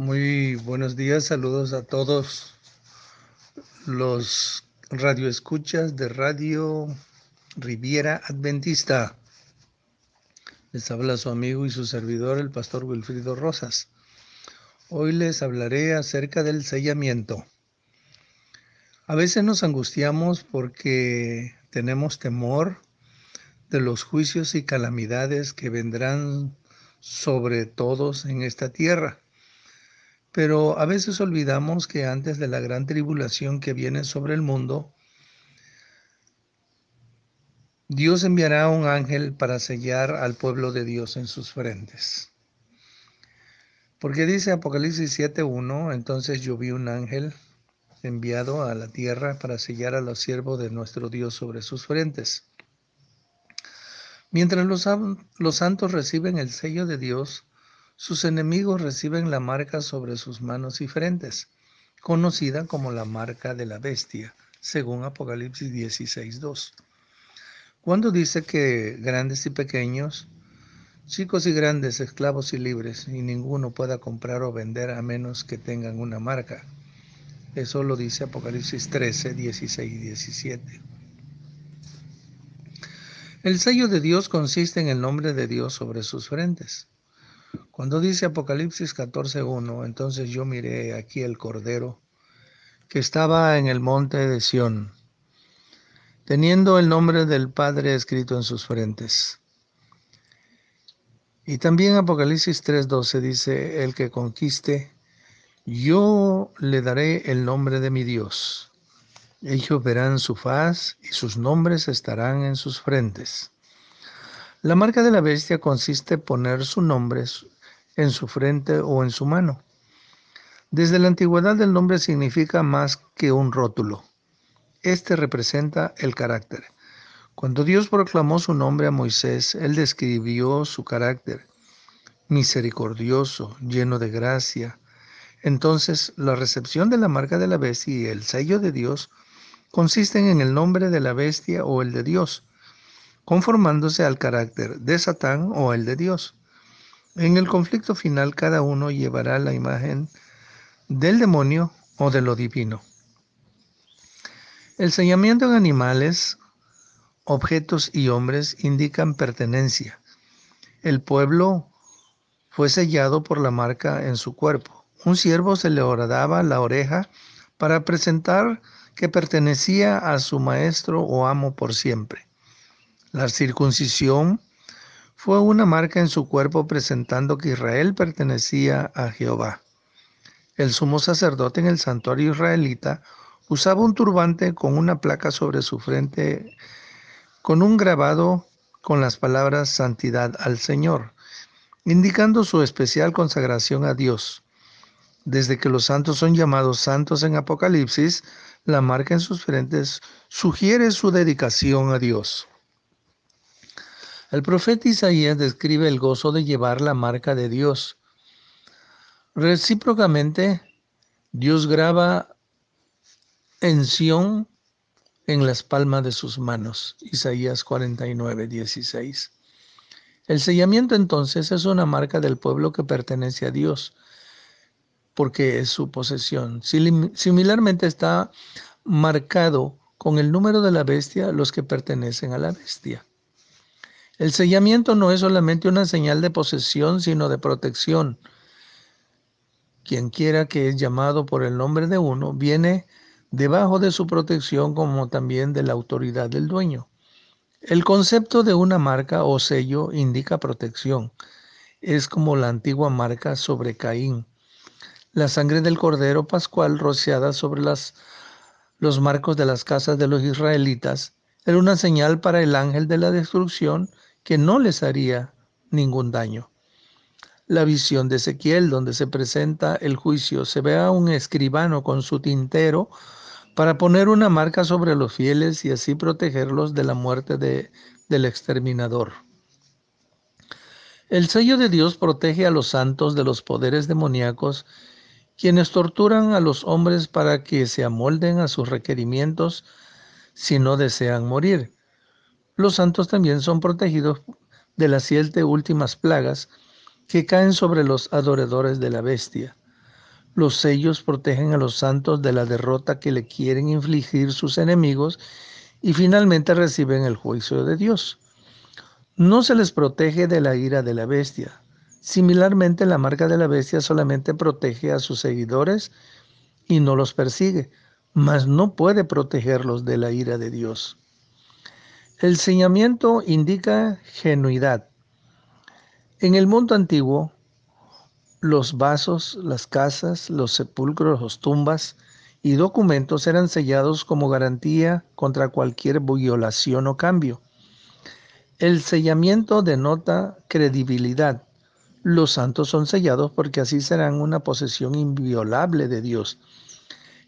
Muy buenos días, saludos a todos los radioescuchas de Radio Riviera Adventista. Les habla su amigo y su servidor, el pastor Wilfrido Rosas. Hoy les hablaré acerca del sellamiento. A veces nos angustiamos porque tenemos temor de los juicios y calamidades que vendrán sobre todos en esta tierra. Pero a veces olvidamos que antes de la gran tribulación que viene sobre el mundo, Dios enviará un ángel para sellar al pueblo de Dios en sus frentes. Porque dice Apocalipsis 7.1, entonces yo vi un ángel enviado a la tierra para sellar a los siervos de nuestro Dios sobre sus frentes. Mientras los, los santos reciben el sello de Dios, sus enemigos reciben la marca sobre sus manos y frentes, conocida como la marca de la bestia, según Apocalipsis 16.2. Cuando dice que grandes y pequeños, chicos y grandes, esclavos y libres, y ninguno pueda comprar o vender a menos que tengan una marca. Eso lo dice Apocalipsis 13, 16 y 17. El sello de Dios consiste en el nombre de Dios sobre sus frentes. Cuando dice Apocalipsis 14.1, entonces yo miré aquí el Cordero que estaba en el monte de Sión, teniendo el nombre del Padre escrito en sus frentes. Y también Apocalipsis 3.12 dice, el que conquiste, yo le daré el nombre de mi Dios. Ellos verán su faz y sus nombres estarán en sus frentes. La marca de la bestia consiste en poner su nombre en su frente o en su mano. Desde la antigüedad el nombre significa más que un rótulo. Este representa el carácter. Cuando Dios proclamó su nombre a Moisés, él describió su carácter, misericordioso, lleno de gracia. Entonces, la recepción de la marca de la bestia y el sello de Dios consisten en el nombre de la bestia o el de Dios conformándose al carácter de Satán o el de Dios. En el conflicto final cada uno llevará la imagen del demonio o de lo divino. El sellamiento en animales, objetos y hombres indican pertenencia. El pueblo fue sellado por la marca en su cuerpo. Un siervo se le horadaba la oreja para presentar que pertenecía a su maestro o amo por siempre. La circuncisión fue una marca en su cuerpo presentando que Israel pertenecía a Jehová. El sumo sacerdote en el santuario israelita usaba un turbante con una placa sobre su frente con un grabado con las palabras santidad al Señor, indicando su especial consagración a Dios. Desde que los santos son llamados santos en Apocalipsis, la marca en sus frentes sugiere su dedicación a Dios. El profeta Isaías describe el gozo de llevar la marca de Dios. Recíprocamente, Dios graba en Sión en las palmas de sus manos. Isaías 49, 16. El sellamiento entonces es una marca del pueblo que pertenece a Dios, porque es su posesión. Similarmente está marcado con el número de la bestia los que pertenecen a la bestia. El sellamiento no es solamente una señal de posesión, sino de protección. Quien quiera que es llamado por el nombre de uno, viene debajo de su protección como también de la autoridad del dueño. El concepto de una marca o sello indica protección. Es como la antigua marca sobre Caín. La sangre del cordero pascual rociada sobre los marcos de las casas de los israelitas era una señal para el ángel de la destrucción que no les haría ningún daño. La visión de Ezequiel, donde se presenta el juicio, se ve a un escribano con su tintero para poner una marca sobre los fieles y así protegerlos de la muerte de, del exterminador. El sello de Dios protege a los santos de los poderes demoníacos, quienes torturan a los hombres para que se amolden a sus requerimientos si no desean morir. Los santos también son protegidos de las siete últimas plagas que caen sobre los adoradores de la bestia. Los sellos protegen a los santos de la derrota que le quieren infligir sus enemigos y finalmente reciben el juicio de Dios. No se les protege de la ira de la bestia. Similarmente, la marca de la bestia solamente protege a sus seguidores y no los persigue, mas no puede protegerlos de la ira de Dios. El señamiento indica genuidad. En el mundo antiguo, los vasos, las casas, los sepulcros, las tumbas y documentos eran sellados como garantía contra cualquier violación o cambio. El sellamiento denota credibilidad. Los santos son sellados porque así serán una posesión inviolable de Dios.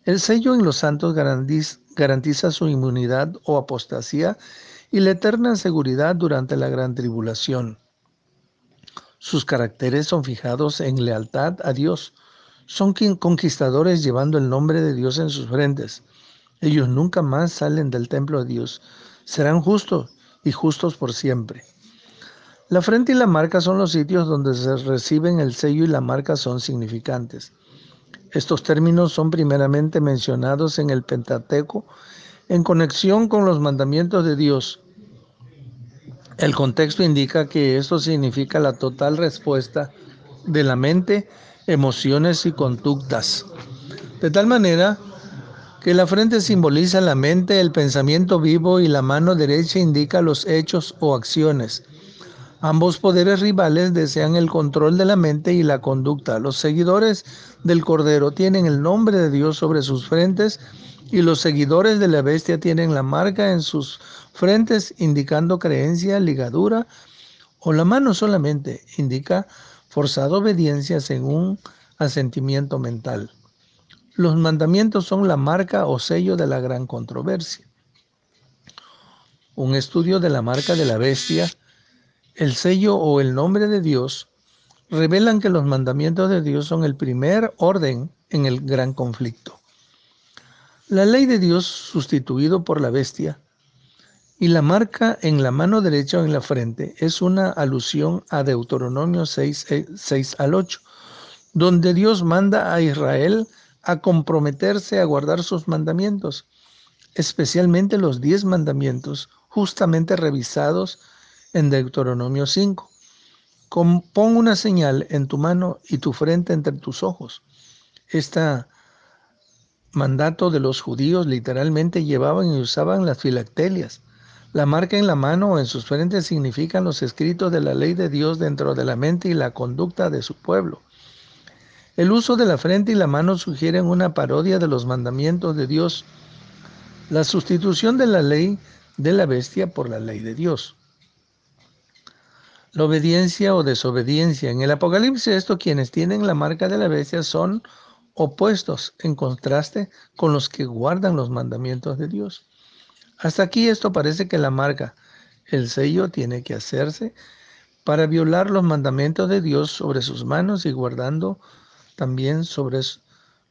El sello en los santos garantiza su inmunidad o apostasía y la eterna seguridad durante la gran tribulación. Sus caracteres son fijados en lealtad a Dios. Son conquistadores llevando el nombre de Dios en sus frentes. Ellos nunca más salen del templo de Dios. Serán justos y justos por siempre. La frente y la marca son los sitios donde se reciben el sello y la marca son significantes. Estos términos son primeramente mencionados en el Pentateuco en conexión con los mandamientos de Dios el contexto indica que esto significa la total respuesta de la mente, emociones y conductas. De tal manera que la frente simboliza la mente, el pensamiento vivo y la mano derecha indica los hechos o acciones. Ambos poderes rivales desean el control de la mente y la conducta. Los seguidores del Cordero tienen el nombre de Dios sobre sus frentes y los seguidores de la bestia tienen la marca en sus frentes indicando creencia, ligadura, o la mano solamente indica forzada obediencia según asentimiento mental. Los mandamientos son la marca o sello de la gran controversia. Un estudio de la marca de la bestia, el sello o el nombre de Dios, revelan que los mandamientos de Dios son el primer orden en el gran conflicto. La ley de Dios, sustituido por la bestia, y la marca en la mano derecha o en la frente es una alusión a Deuteronomio 6, 6 al 8, donde Dios manda a Israel a comprometerse a guardar sus mandamientos, especialmente los diez mandamientos, justamente revisados en Deuteronomio 5. Pon una señal en tu mano y tu frente entre tus ojos. Este mandato de los judíos literalmente llevaban y usaban las filactelias, la marca en la mano o en sus frentes significan los escritos de la ley de Dios dentro de la mente y la conducta de su pueblo. El uso de la frente y la mano sugieren una parodia de los mandamientos de Dios, la sustitución de la ley de la bestia por la ley de Dios. La obediencia o desobediencia. En el Apocalipsis, esto quienes tienen la marca de la bestia son opuestos en contraste con los que guardan los mandamientos de Dios. Hasta aquí esto parece que la marca, el sello tiene que hacerse para violar los mandamientos de Dios sobre sus manos y guardando también sobre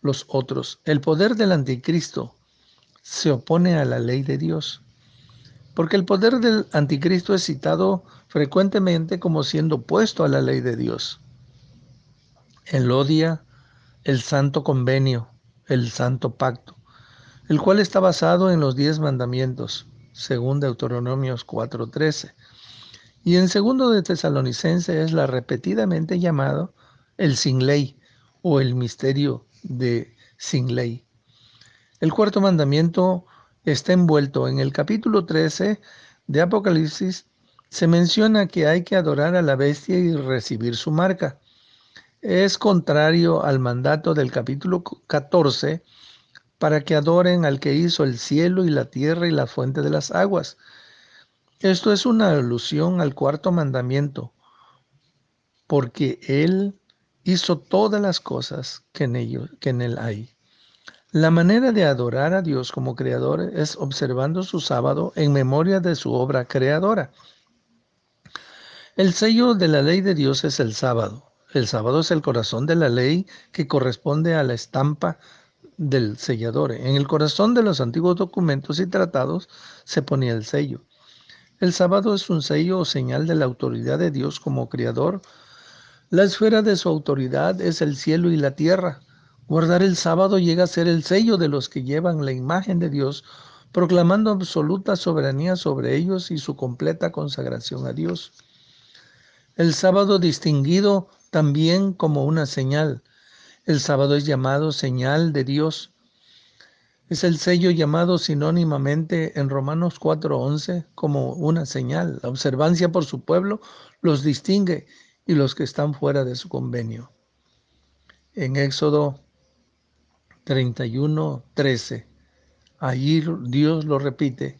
los otros. El poder del anticristo se opone a la ley de Dios, porque el poder del anticristo es citado frecuentemente como siendo opuesto a la ley de Dios. Él odia el santo convenio, el santo pacto el cual está basado en los diez mandamientos, según Deuteronomios 4:13. Y en segundo de Tesalonicense es la repetidamente llamado el sin ley o el misterio de sin ley. El cuarto mandamiento está envuelto en el capítulo 13 de Apocalipsis. Se menciona que hay que adorar a la bestia y recibir su marca. Es contrario al mandato del capítulo 14 para que adoren al que hizo el cielo y la tierra y la fuente de las aguas. Esto es una alusión al cuarto mandamiento, porque Él hizo todas las cosas que en, ello, que en Él hay. La manera de adorar a Dios como creador es observando su sábado en memoria de su obra creadora. El sello de la ley de Dios es el sábado. El sábado es el corazón de la ley que corresponde a la estampa del sellador. En el corazón de los antiguos documentos y tratados se ponía el sello. El sábado es un sello o señal de la autoridad de Dios como creador. La esfera de su autoridad es el cielo y la tierra, Guardar el sábado llega a ser el sello de los que llevan la imagen de Dios, proclamando absoluta soberanía sobre ellos y su completa consagración a Dios. El sábado distinguido también como una señal. El sábado es llamado señal de Dios. Es el sello llamado sinónimamente en Romanos 4:11 como una señal. La observancia por su pueblo los distingue y los que están fuera de su convenio. En Éxodo 31, 13. Allí Dios lo repite.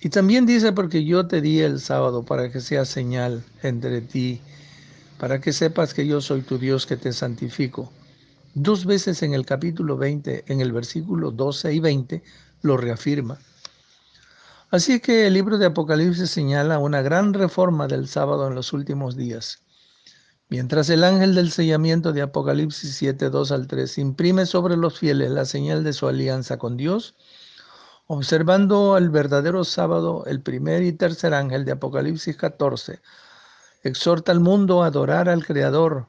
Y también dice, porque yo te di el sábado para que sea señal entre ti, para que sepas que yo soy tu Dios que te santifico. Dos veces en el capítulo 20, en el versículo 12 y 20, lo reafirma. Así que el libro de Apocalipsis señala una gran reforma del sábado en los últimos días. Mientras el ángel del sellamiento de Apocalipsis 7, 2 al 3 imprime sobre los fieles la señal de su alianza con Dios, observando el verdadero sábado, el primer y tercer ángel de Apocalipsis 14 exhorta al mundo a adorar al Creador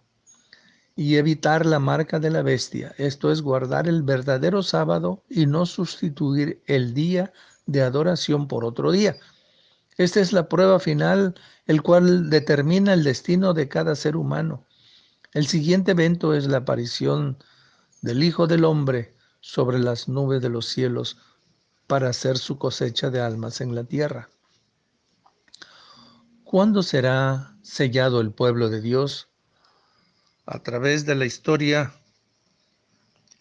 y evitar la marca de la bestia. Esto es guardar el verdadero sábado y no sustituir el día de adoración por otro día. Esta es la prueba final, el cual determina el destino de cada ser humano. El siguiente evento es la aparición del Hijo del Hombre sobre las nubes de los cielos para hacer su cosecha de almas en la tierra. ¿Cuándo será sellado el pueblo de Dios? A través de la historia,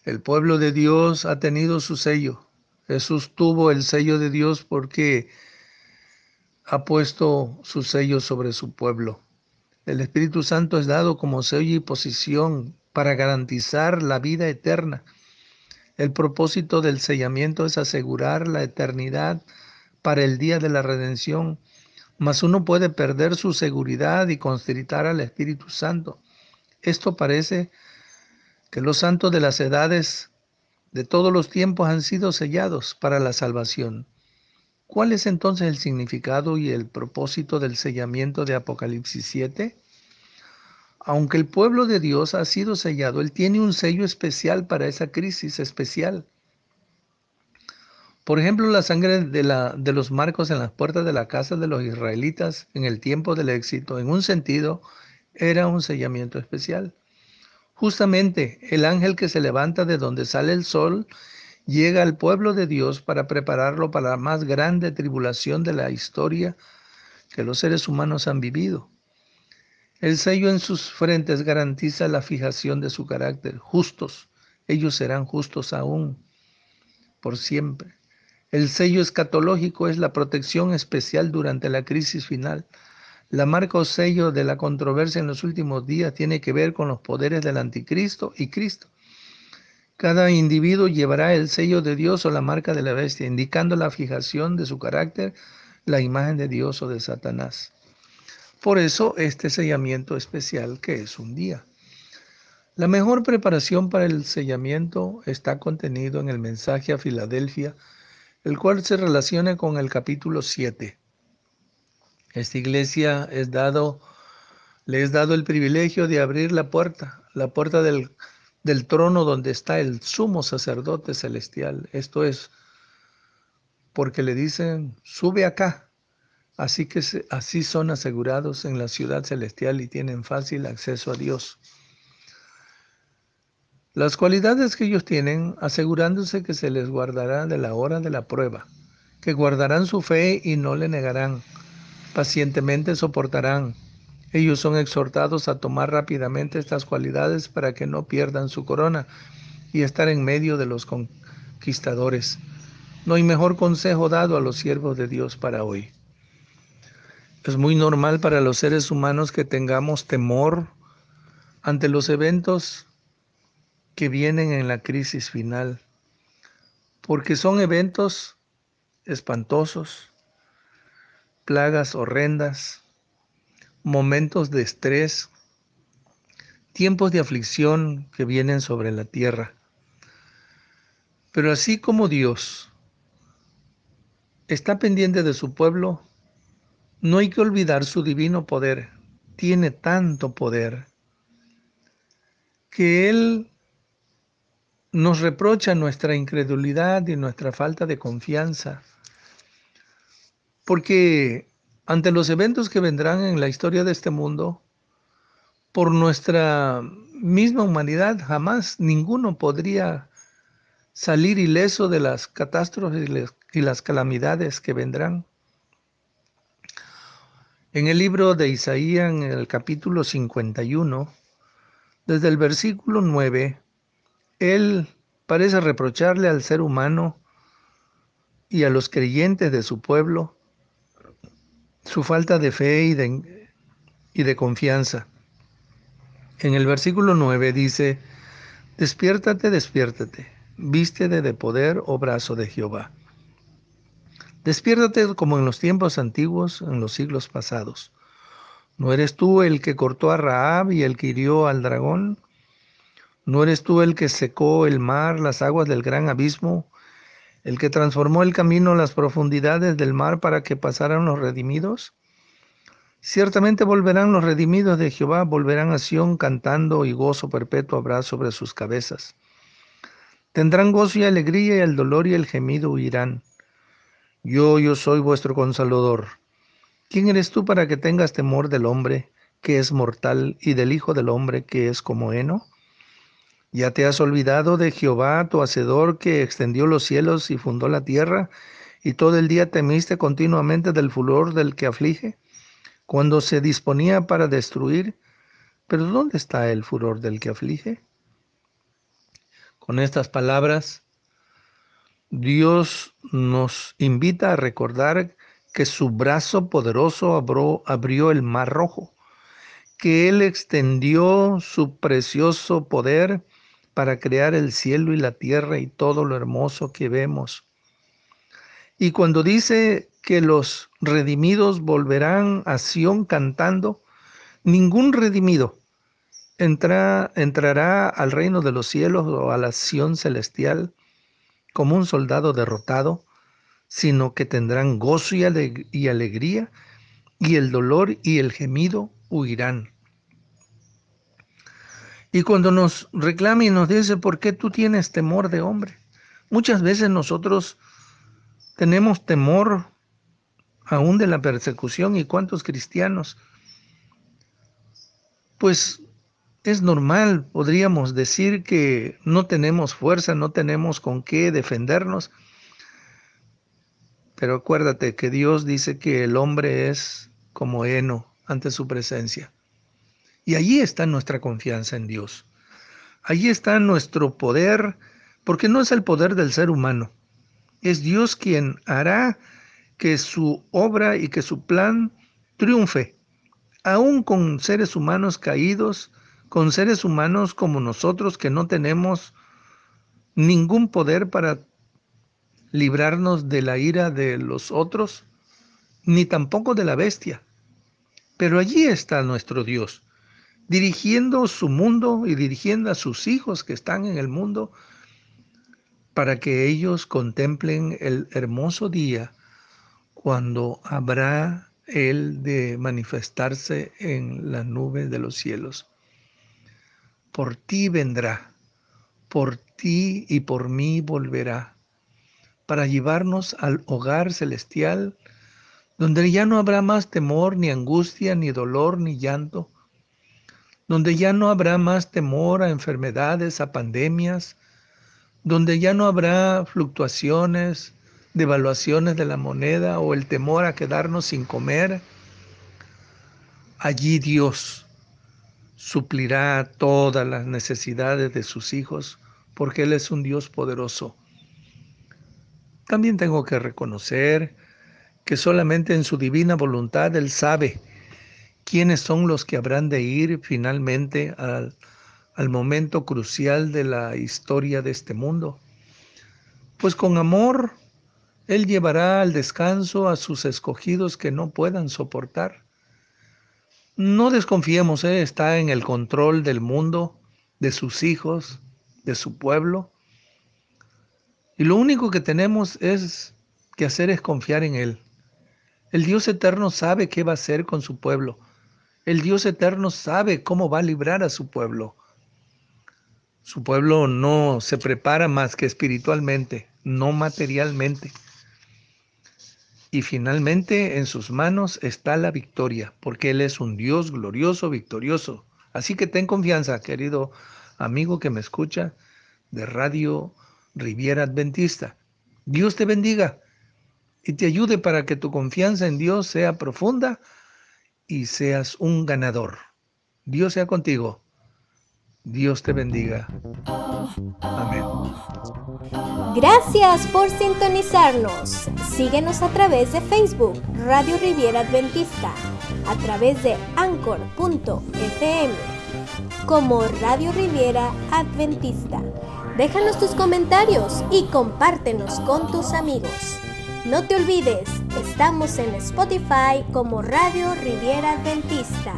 el pueblo de Dios ha tenido su sello. Jesús tuvo el sello de Dios porque ha puesto su sello sobre su pueblo. El Espíritu Santo es dado como sello y posición para garantizar la vida eterna. El propósito del sellamiento es asegurar la eternidad para el día de la redención, mas uno puede perder su seguridad y constritar al Espíritu Santo. Esto parece que los santos de las edades de todos los tiempos han sido sellados para la salvación. ¿Cuál es entonces el significado y el propósito del sellamiento de Apocalipsis 7? Aunque el pueblo de Dios ha sido sellado, Él tiene un sello especial para esa crisis especial. Por ejemplo, la sangre de, los marcos en las puertas de la casa de los israelitas en el tiempo del éxito, en un sentido, era un sellamiento especial. Justamente el ángel que se levanta de donde sale el sol llega al pueblo de Dios para prepararlo para la más grande tribulación de la historia que los seres humanos han vivido. El sello en sus frentes garantiza la fijación de su carácter. Justos, ellos serán justos aún, por siempre. El sello escatológico es la protección especial durante la crisis final. La marca o sello de la controversia en los últimos días tiene que ver con los poderes del anticristo y Cristo. Cada individuo llevará el sello de Dios o la marca de la bestia, indicando la fijación de su carácter, la imagen de Dios o de Satanás. Por eso este sellamiento especial que es un día. La mejor preparación para el sellamiento está contenido en el mensaje a Filadelfia, el cual se relaciona con el capítulo 7. Esta iglesia es dado, le es dado el privilegio de abrir la puerta, la puerta del del trono donde está el sumo sacerdote celestial. Esto es porque le dicen, sube acá. Así que así son asegurados en la ciudad celestial y tienen fácil acceso a Dios. Las cualidades que ellos tienen, asegurándose que se les guardará de la hora de la prueba, que guardarán su fe y no le negarán, pacientemente soportarán, ellos son exhortados a tomar rápidamente estas cualidades para que no pierdan su corona y estar en medio de los conquistadores. No hay mejor consejo dado a los siervos de Dios para hoy. Es muy normal para los seres humanos que tengamos temor ante los eventos que vienen en la crisis final, porque son eventos espantosos, plagas horrendas, momentos de estrés, tiempos de aflicción que vienen sobre la tierra. Pero así como Dios está pendiente de su pueblo, no hay que olvidar su divino poder. Tiene tanto poder que Él nos reprocha nuestra incredulidad y nuestra falta de confianza. Porque ante los eventos que vendrán en la historia de este mundo, por nuestra misma humanidad, jamás ninguno podría salir ileso de las catástrofes y las calamidades que vendrán. En el libro de Isaías, en el capítulo 51, desde el versículo 9, él parece reprocharle al ser humano y a los creyentes de su pueblo su falta de fe y de, confianza. En el versículo 9 dice, despiértate, despiértate, vístete de poder, oh brazo de Jehová. Despiértate como en los tiempos antiguos, en los siglos pasados. ¿No eres tú el que cortó a Raab y el que hirió al dragón? ¿No eres tú el que secó el mar, las aguas del gran abismo, el que transformó el camino, las profundidades del mar para que pasaran los redimidos? Ciertamente volverán los redimidos de Jehová, volverán a Sión cantando y gozo perpetuo habrá sobre sus cabezas. Tendrán gozo y alegría y el dolor y el gemido huirán. Yo, yo soy vuestro consolador. ¿Quién eres tú para que tengas temor del hombre que es mortal y del Hijo del hombre que es como heno? ¿Ya te has olvidado de Jehová, tu Hacedor, que extendió los cielos y fundó la tierra, y todo el día temiste continuamente del furor del que aflige, cuando se disponía para destruir? Pero ¿dónde está el furor del que aflige? Con estas palabras, Dios nos invita a recordar que su brazo poderoso abrió, el mar rojo, que Él extendió su precioso poder para crear el cielo y la tierra y todo lo hermoso que vemos. Y cuando dice que los redimidos volverán a Sión cantando, ningún redimido entrará al reino de los cielos o a la Sión celestial como un soldado derrotado, sino que tendrán gozo y, alegría, y el dolor y el gemido huirán. Y cuando nos reclama y nos dice, ¿por qué tú tienes temor de hombre? Muchas veces nosotros tenemos temor aún de la persecución y cuántos cristianos, pues es normal, podríamos decir que no tenemos fuerza, no tenemos con qué defendernos. Pero acuérdate que Dios dice que el hombre es como heno ante su presencia. Y allí está nuestra confianza en Dios. Allí está nuestro poder, porque no es el poder del ser humano. Es Dios quien hará que su obra y que su plan triunfe, aún con seres humanos caídos, con seres humanos como nosotros que no tenemos ningún poder para librarnos de la ira de los otros, ni tampoco de la bestia. Pero allí está nuestro Dios, dirigiendo su mundo y dirigiendo a sus hijos que están en el mundo para que ellos contemplen el hermoso día cuando habrá Él de manifestarse en la nube de los cielos. Por ti vendrá, por ti y por mí volverá, para llevarnos al hogar celestial, donde ya no habrá más temor, ni angustia, ni dolor, ni llanto, donde ya no habrá más temor a enfermedades, a pandemias, donde ya no habrá fluctuaciones, devaluaciones de la moneda o el temor a quedarnos sin comer. Allí Dios suplirá todas las necesidades de sus hijos, porque Él es un Dios poderoso. También tengo que reconocer que solamente en su divina voluntad Él sabe quiénes son los que habrán de ir finalmente al, momento crucial de la historia de este mundo. Pues con amor Él llevará al descanso a sus escogidos que no puedan soportar. No desconfiemos, ¿eh? está en el control del mundo, de sus hijos, de su pueblo. Y lo único que tenemos es que hacer es confiar en Él. El Dios eterno sabe qué va a hacer con su pueblo. El Dios eterno sabe cómo va a librar a su pueblo. Su pueblo no se prepara más que espiritualmente, no materialmente. Y finalmente en sus manos está la victoria, porque Él es un Dios glorioso, victorioso. Así que ten confianza, querido amigo que me escucha de Radio Riviera Adventista. Dios te bendiga y te ayude para que tu confianza en Dios sea profunda y seas un ganador. Dios sea contigo. Dios te bendiga. Amén. Gracias por sintonizarnos. Síguenos a través de Facebook, Radio Riviera Adventista, a través de anchor.fm, como Radio Riviera Adventista. Déjanos tus comentarios y compártenos con tus amigos. No te olvides, estamos en Spotify como Radio Riviera Adventista.